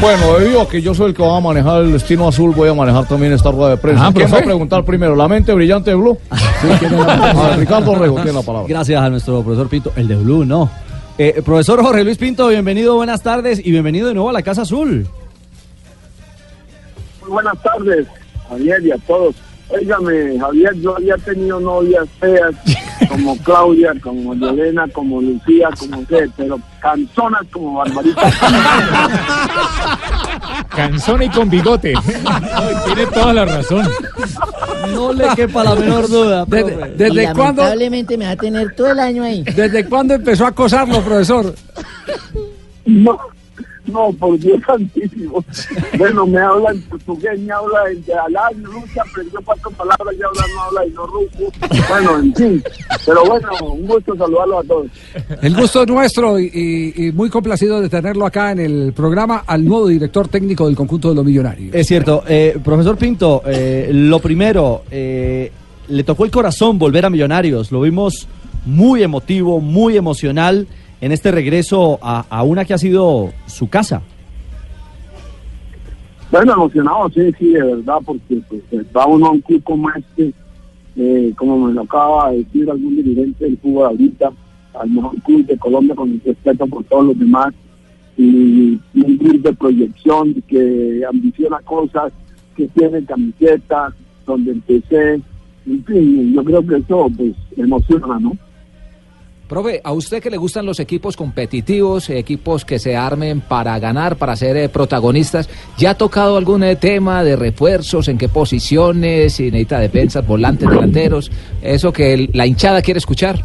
Bueno, debido a que yo soy el que va a manejar el destino azul, voy a manejar también esta rueda de prensa. Ah, ¿Quién va a preguntar primero? ¿La mente brillante de Blue? Sí, ¿quién es la- Ah, Ricardo Rego tiene la palabra. Gracias a nuestro profesor Pinto. El de Blue, no. Eh, profesor Jorge Luis Pinto, bienvenido, buenas tardes y bienvenido de nuevo a la Casa Azul. Muy buenas tardes, Javier, y a todos. Óigame, Javier, yo había tenido novias feas como Claudia, como Yelena, como Lucía, como sé, pero canzonas como Barbarita. Cansón y con bigote. Tiene toda la razón. No le quepa la menor duda. ¿Desde, profe. desde cuándo, Lamentablemente me va a tener todo el año ahí. ¿Desde cuándo empezó a acosarlo, profesor? No, no, por Dios santísimo. Bueno, me habla en portugués, me habla en de Alá, en Rusia, aprendió cuatro palabras, ya habla, no habla y no ruso. Bueno, en fin. Pero bueno, un gusto saludarlos a todos. El gusto es nuestro y, y- y muy complacido de tenerlo acá en el programa al nuevo director técnico del conjunto de los millonarios. Es cierto. Eh, profesor Pinto, eh, lo primero, eh, le tocó el corazón volver a Millonarios. Lo vimos muy emotivo, muy emocional en este regreso a, una que ha sido su casa. Bueno, emocionado, sí, sí, de verdad, porque pues, va uno a un club como este, eh, como me lo acaba de decir algún dirigente del fútbol ahorita, al mejor club de Colombia con respeto por todos los demás, y un club de proyección que ambiciona cosas, que tiene camiseta, donde empecé, en fin, yo creo que eso pues emociona, ¿no? Profe, a usted que le gustan los equipos competitivos, equipos que se armen para ganar, para ser eh, protagonistas, ¿ya ha tocado algún eh, tema de refuerzos? ¿En qué posiciones? Si necesita defensas, volantes, delanteros. Eso que la hinchada quiere escuchar.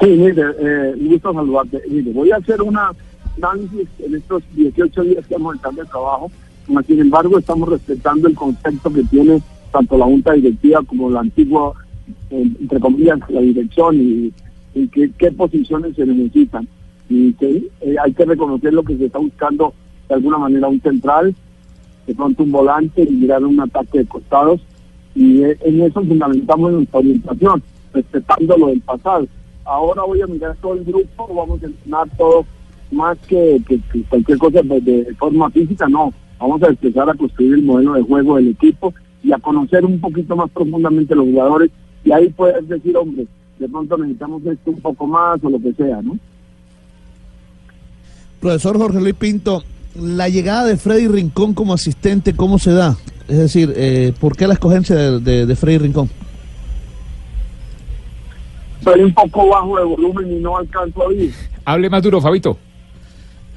Sí, mire, eh, gusto saludarte. Mire, voy a hacer una análisis en estos 18 días que vamos a estar de trabajo. Sin embargo, estamos respetando el concepto que tiene tanto la Junta Directiva como la antigua, entre comillas, la dirección y, y qué, posiciones se necesitan. Y que eh, hay que reconocer lo que se está buscando de alguna manera un central, de pronto un volante y mirar un ataque de costados. Y eh, en eso fundamentamos nuestra orientación, respetando lo del pasado ahora voy a mirar todo el grupo, vamos a entrenar todo más que cualquier cosa de, de forma física, no. Vamos a empezar a construir el modelo de juego del equipo y a conocer un poquito más profundamente los jugadores y ahí puedes decir, hombre, de pronto necesitamos esto un poco más o lo que sea, ¿no? Profesor Jorge Luis Pinto, la llegada de Freddy Rincón como asistente, ¿cómo se da? Es decir, eh, ¿por qué la escogencia de, de- de Freddy Rincón? Soy un poco bajo de volumen y no alcanzo a oír. Hable más duro, Fabito.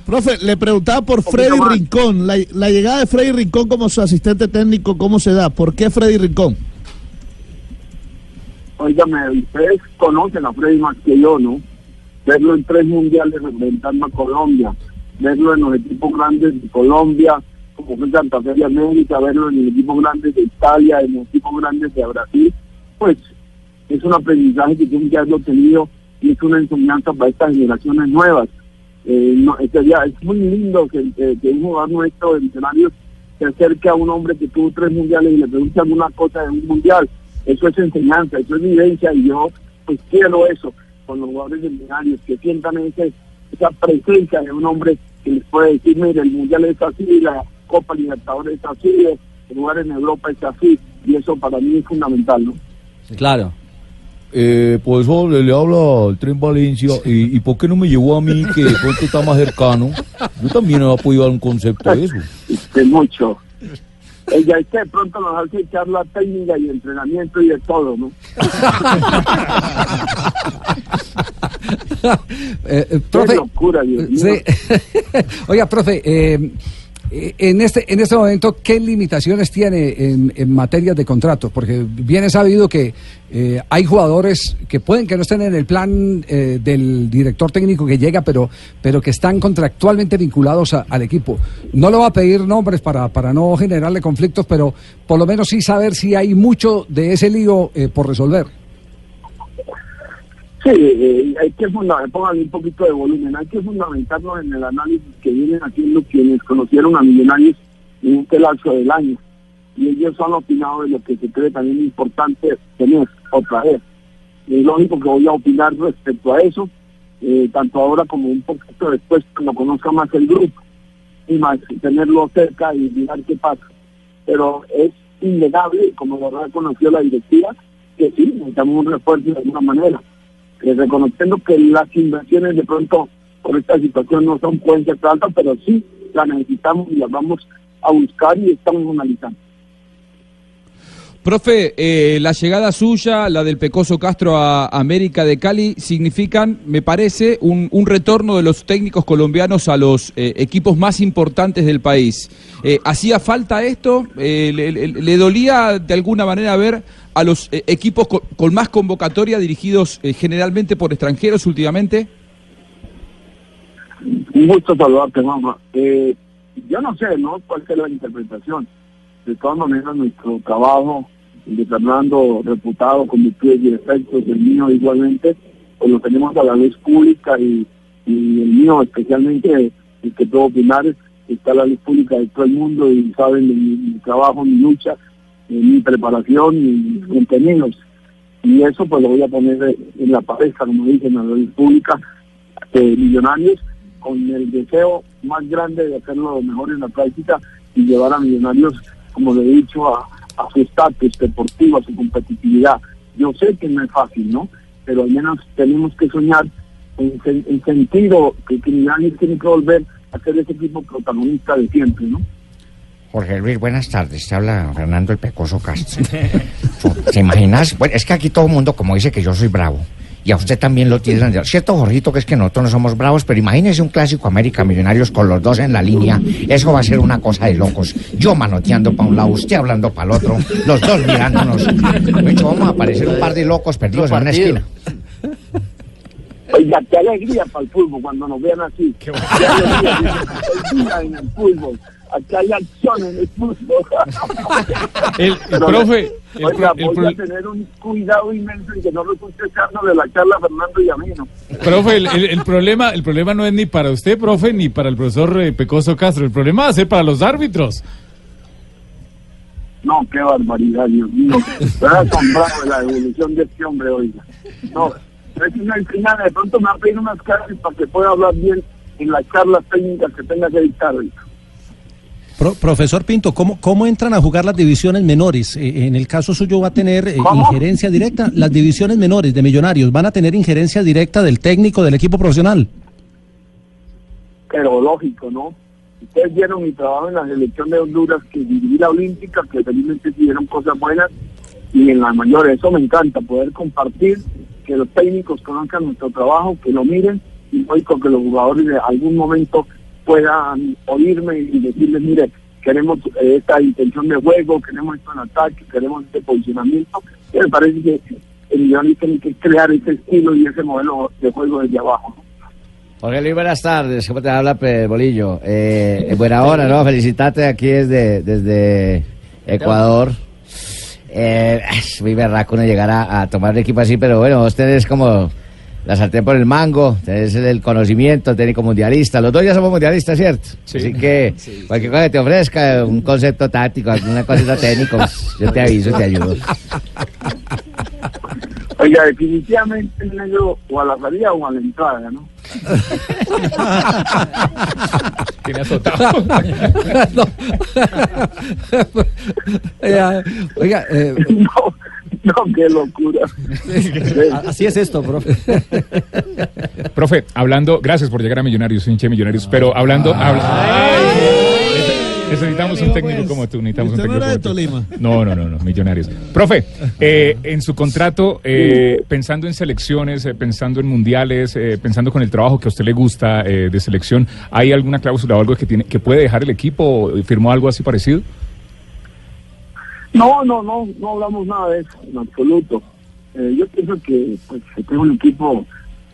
Profe, le preguntaba por Freddy más. Rincón, la, la llegada de Freddy Rincón como su asistente técnico, ¿cómo se da? ¿Por qué Freddy Rincón? Óigame, ustedes conocen a Freddy más que yo, ¿no? Verlo en tres mundiales representando a Colombia, verlo en los equipos grandes de Colombia, como fue Santa Fe de América, verlo en el equipo grande de Italia, en los equipos grandes de Brasil, pues es un aprendizaje que tienen que haberlo tenido y es una enseñanza para estas generaciones nuevas. Eh, no, es, muy lindo que un jugador nuestro de Millonarios se acerque a un hombre que tuvo tres mundiales y le pregunte alguna cosa de un mundial. Eso es enseñanza, eso es vivencia y yo pues quiero eso con los jugadores de Millonarios, que sientan ese, esa presencia de un hombre que les puede decir, mire, el mundial es así, la Copa Libertadores es así, el lugar en Europa es así y eso para mí es fundamental, ¿no? Claro. Eh, profesor, le, le habla al Tren Valencia. Y, ¿Y por qué no me llevó a mí, que de pronto está más cercano? Yo también he podido dar un concepto de eso. Este, mucho. Ella es que de pronto nos hace charla técnica y entrenamiento y de todo, ¿no? Eh, eh, Qué locura, Dios mío. sí. Oiga, profe, Eh, En este, en este momento, ¿qué limitaciones tiene en, materia de contratos? Porque bien es sabido que eh, hay jugadores que pueden que no estén en el plan eh, del director técnico que llega, pero, pero que están contractualmente vinculados a- al equipo. No le va a pedir nombres para, para no generarle conflictos, pero por lo menos sí saber si hay mucho de ese lío eh, por resolver. Sí, eh, hay que fundamentar, un poquito de volumen, hay que fundamentarnos en el análisis que vienen haciendo quienes conocieron a Millonarios en este lapso del año. Y ellos han opinado de lo que se cree también importante tener otra vez. Es lógico que voy a opinar respecto a eso, eh, tanto ahora como un poquito después, cuando conozca más el grupo, y más tenerlo cerca y mirar qué pasa. Pero es innegable, como lo reconoció la directiva, que sí, necesitamos un refuerzo de alguna manera eh, reconociendo que las inversiones de pronto por esta situación no son pueden ser altas, pero sí las necesitamos y las vamos a buscar y estamos analizando. Profe, eh, la llegada suya, la del Pecoso Castro a América de Cali, significan, me parece, un, un retorno de los técnicos colombianos a los eh, equipos más importantes del país. Eh, ¿Hacía falta esto? Eh, le, dolía de alguna manera ver a los equipos co- con más convocatoria dirigidos generalmente por extranjeros últimamente? Un gusto saludarte, mamá. Yo no sé, ¿no? ¿Cuál es la interpretación? De todas maneras, nuestro trabajo de Fernando, reputado con virtudes y defectos, el mío igualmente, pues lo tenemos a la luz pública y, y el mío especialmente, el que puedo opinar, está a la luz pública de todo el mundo y saben mi, trabajo, mi lucha, mi preparación y mis contenidos. Y eso pues lo voy a poner en la pareja, como dicen, a la luz pública, eh, millonarios con el deseo más grande de hacerlo lo mejor en la práctica y llevar a millonarios, como le he dicho, a, su estatus deportivo, a su competitividad. Yo sé que no es fácil, ¿no? Pero al menos tenemos que soñar en, en sentido que, millonarios tiene que volver a ser ese equipo protagonista de siempre, ¿no? Jorge Luis, buenas tardes. Te habla Fernando el Pecoso Castro. ¿Se imaginas? Bueno, es que aquí todo el mundo, como dice que yo soy bravo, y a usted también lo tiene. Cierto, Jorgito, que es que nosotros no somos bravos, pero imagínese un clásico América Millonarios con los dos en la línea. Eso va a ser una cosa de locos. Yo manoteando para un lado, usted hablando para el otro, los dos mirándonos. De hecho, vamos a parecer un par de locos perdidos en una esquina. Oiga, qué alegría para el fútbol cuando nos vean así. Qué, alegría, dicen, "Hay vida en el fútbol. Aquí hay acción en el fútbol. El- el Pero, profe, el oiga, el voy a tener un cuidado inmenso en que no resulte echándole la charla Fernando y a mí, ¿no? Profe, el, problema, el problema no es ni para usted, profe, ni para el profesor eh, Pecoso Castro. El problema va a ser para los árbitros. No, qué barbaridad, Dios mío. Estoy asombrado de la evolución de este hombre, oiga. No, es una final, de pronto me va a pedir unas clases para que pueda hablar bien en las charlas técnicas que tenga que dictar. Pro- profesor Pinto, ¿cómo, ¿cómo entran a jugar las divisiones menores? Eh, en el caso suyo va a tener eh, injerencia directa. Las divisiones menores de Millonarios van a tener injerencia directa del técnico del equipo profesional. pero lógico, ¿no? Ustedes vieron mi trabajo en la selección de Honduras, que dirigí la Olímpica, que felizmente hicieron cosas buenas, y en la mayor, eso me encanta, poder compartir, que los técnicos conozcan nuestro trabajo, que lo miren, que los jugadores de algún momento puedan oírme y decirles, mire, queremos eh, esta intención de juego, queremos esto en ataque, queremos este posicionamiento, y me parece que el Millonarios tiene que crear ese estilo y ese modelo de juego desde abajo, ¿no? Jorge Luis, buenas tardes. ¿Cómo te habla, Bolillo? Eh, en buena hora, ¿no? Felicitarte aquí desde, Ecuador. Eh, es muy berraco uno llegar a, a tomar un equipo así, pero bueno, vos tenés como la sartén por el mango, tenés el conocimiento técnico mundialista. Los dos ya somos mundialistas, ¿cierto? Así que cualquier cosa que te ofrezca, un concepto táctico, alguna cosita técnica, pues, yo te aviso, te ayudo. Oiga, definitivamente el negro o a la salida o a la entrada, ¿no? Tiene azotado. No. Oiga, oiga, eh, no, no, qué locura. Así es esto, profe. Profe, hablando, gracias por llegar a Millonarios, hinche Millonarios, pero hablando, habla- Necesitamos un técnico como tú. Necesitamos un ¿Usted no técnico era de como tú. Tolima? No, no, no, no, millonarios. Profe, eh, en su contrato, eh, pensando en selecciones, eh, pensando en mundiales, eh, pensando con el trabajo que a usted le gusta eh, de selección, ¿hay alguna cláusula o algo que tiene que puede dejar el equipo? ¿Firmó algo así parecido? No, no, no, no hablamos nada de eso, en absoluto. Eh, yo pienso que pues, un equipo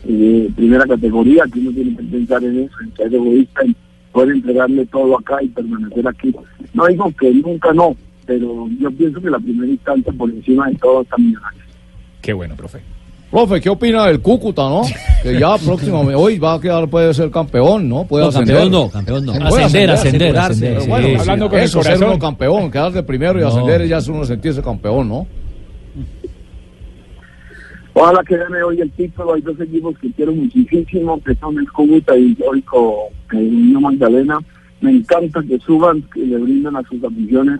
de primera categoría, que uno tiene que pensar en eso, en ser egoísta, en poder entregarle todo acá y permanecer aquí. No digo que nunca no, pero yo pienso que la primera instancia por encima de todo está millonario. Qué bueno, profe. Profe, ¿qué opina del Cúcuta, no? Que ya próximamente, hoy va a quedar, puede ser campeón, ¿no? Puede No, ascender. campeón no, campeón no. Ascender, ascender, asegurarse, ascender, pero sí, bueno, sí. hablando con Eso, el corazón. ser uno campeón, quedar de primero y No. ascender ya es uno sentirse campeón, ¿no? Ojalá que gane hoy el título. Hay dos equipos que quiero muchísimo, que son el Cúcuta y el Histórico eh, Unión Magdalena. Me encanta que suban, que le brinden a sus aficiones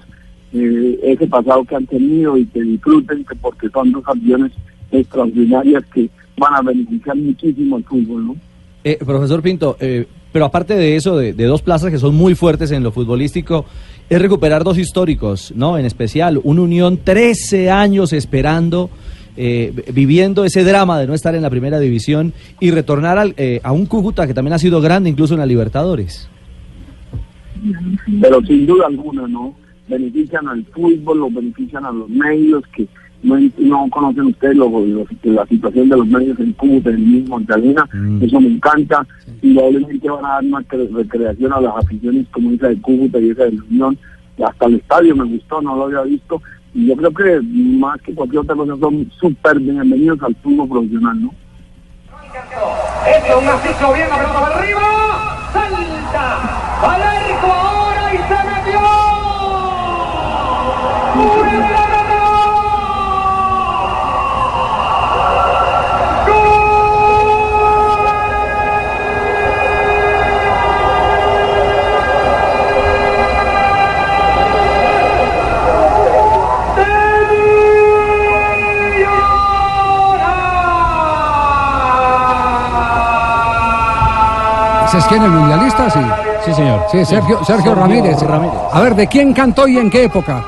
eh, ese pasado que han tenido y que disfruten, que porque son dos aficiones extraordinarias que van a beneficiar muchísimo al fútbol, ¿no? Eh, profesor Pinto, eh, pero aparte de eso, de, de dos plazas que son muy fuertes en lo futbolístico, es recuperar dos históricos, ¿no? En especial, un Unión 13 años esperando, eh, viviendo ese drama de no estar en la primera división y retornar al, eh, a un Cúcuta que también ha sido grande incluso en la Libertadores. pero sin duda alguna, ¿no? Benefician al fútbol, lo benefician a los medios, que no, no conocen ustedes lo, la situación de los medios en Cúcuta, en el mismo Magdalena, eso me encanta, indudablemente van a dar más cre- recreación a las aficiones como esa de Cúcuta y esa de la Unión, hasta el estadio me gustó, no lo había visto, y yo creo que más que cualquier otra cosa son súper bienvenidos al fútbol profesional, ¿no? Este un macizo bien, la pelota para arriba. Salta al arco ahora y se metió. ¡Funes ¿Ese es quién, el mundialista? Sí. Sí, señor. Sí, Sergio, Sergio, Sergio Ramírez. Ramírez. A ver, ¿de quién cantó y en qué época?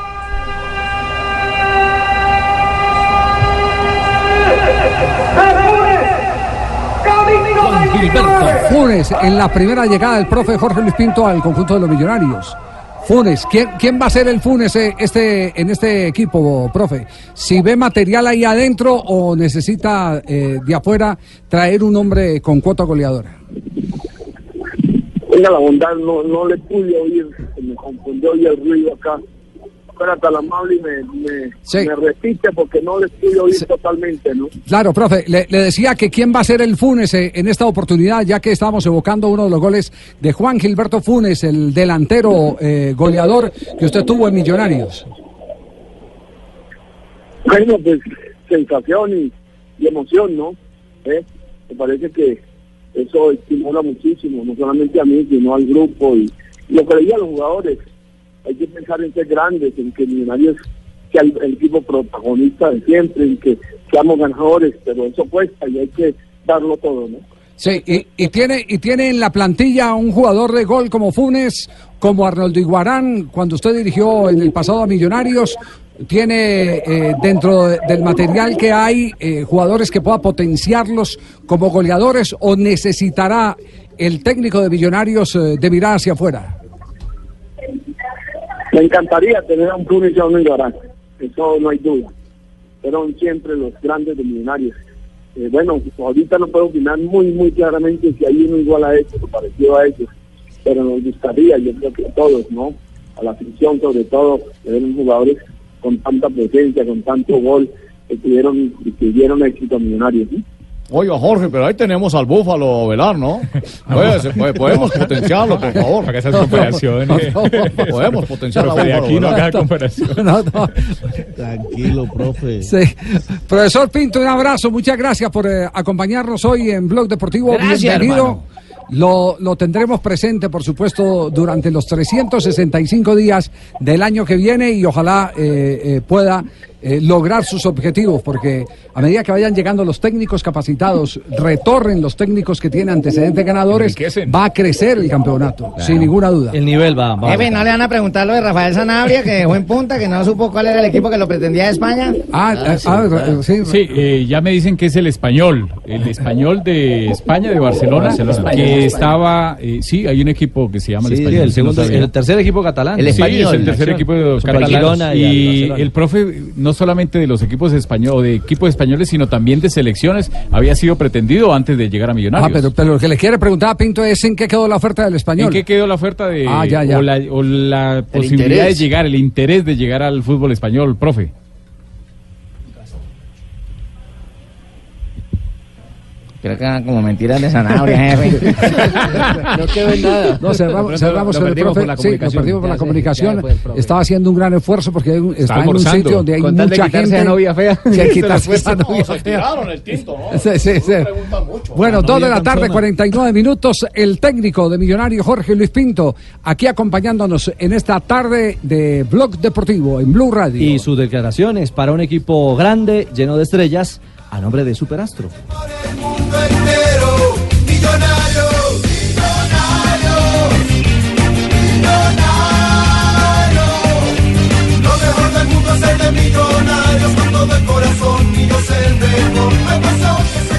Funes, en la primera llegada del profe Jorge Luis Pinto al conjunto de los millonarios. Funes, ¿quién, quién va a ser el Funes eh, este, en este equipo, profe? Si ve material ahí adentro o necesita eh, de afuera traer un hombre con cuota goleadora. Tenga la bondad, no, no le pude oír, se me confundió y el ruido acá. Fuera tan amable y me, me, Sí. me repite porque no le pude oír totalmente, ¿no? Claro, profe, le, le decía que quién va a ser el Funes eh, en esta oportunidad, ya que estamos evocando uno de los goles de Juan Gilberto Funes, el delantero eh, goleador que usted tuvo en Millonarios. Bueno, pues sensación y, y emoción, ¿no? ¿Eh? Me parece que eso estimula muchísimo, no solamente a mí, sino al grupo y lo que le digo a los jugadores. Hay que pensar en ser grandes, en que Millonarios sea el, el equipo protagonista de siempre, en que seamos ganadores, pero eso cuesta y hay que darlo todo, ¿no? Sí, y, y tiene y tiene en la plantilla un jugador de gol como Funes, como Arnoldo Iguarán, cuando usted dirigió en el pasado a Millonarios, tiene eh, dentro de- del material que hay eh, jugadores que pueda potenciarlos como goleadores o necesitará el técnico de Millonarios eh, de mirar hacia afuera. Me encantaría tener a un Túnez y a un Iguarán, eso no hay duda. Fueron siempre los grandes de millonarios. Eh, bueno, ahorita no puedo opinar muy, muy claramente si hay uno igual a ellos o parecido a ellos, pero nos gustaría, yo creo que todos, ¿no? A la afición sobre todo, tener jugadores con tanta presencia, con tanto gol, que tuvieron, y que dieron éxito a millonarios. ¿sí? Oiga, Jorge, pero ahí tenemos al Búfalo Velar, ¿no? Pues, pues, podemos potenciarlo, por favor. Haga esas comparaciones. Podemos potenciar a Profe, de Búfalo aquí no Velar. haga comparación. No, no. Tranquilo, profe. Sí. Profesor Pinto, un abrazo, muchas gracias por eh, acompañarnos hoy en Blog Deportivo. Gracias, Bienvenido. hermano. Lo, lo tendremos presente, por supuesto, durante los 365 días del año que viene y ojalá eh, eh, pueda eh, lograr sus objetivos, porque a medida que vayan llegando los técnicos capacitados, retorren los técnicos que tienen antecedentes ganadores, va a crecer el campeonato, sin ninguna duda. El nivel va, va. Jefe, ¿no le van a preguntar lo de Rafael Sanabria, que dejó en punta, que no supo cuál era el equipo que lo pretendía de España? Ah, sí. Sí, eh, ya me dicen que es el español, el español de España, de Barcelona, Barcelona. que estaba, eh, sí, hay un equipo que se llama el Sí, español. el, segundo, el tercer equipo catalán. sí, es el tercer equipo Supergirona catalán. y Barcelona. el profe, no solamente de los equipos españoles, o de equipos españoles, sino también de selecciones, había sido pretendido antes de llegar a Millonarios. Ah, pero, pero lo que le quiere preguntar a Pinto es en qué quedó la oferta del español. ¿En qué quedó la oferta de Ah, ya, ya. o la, o la posibilidad interés. de llegar, el interés de llegar al fútbol español, profe? Creo que eran como mentiras de Sanabria, jefe. No quedó en nada. No, cerramos, cerramos Lo el profe. por la sí, lo comunicación. perdimos por la comunicación. Estaba haciendo un gran esfuerzo porque hay un- está en un sitio donde hay mucha gente. a novia fea. Que quitarse esa novia fea. el tinto, ¿no? Sí, sí, sí. Bueno, La dos de novia la tarde, canzona. 49 minutos. El técnico de Millonario Jorge Luis Pinto, aquí acompañándonos en esta tarde de Blog Deportivo en Blue Radio. Y sus declaraciones para un equipo grande, lleno de estrellas, a nombre de Superastro entero. Millonarios, millonarios, millonarios. Lo mejor del mundo es ser de millonarios con todo el corazón y yo seré mejor. Me pasó que se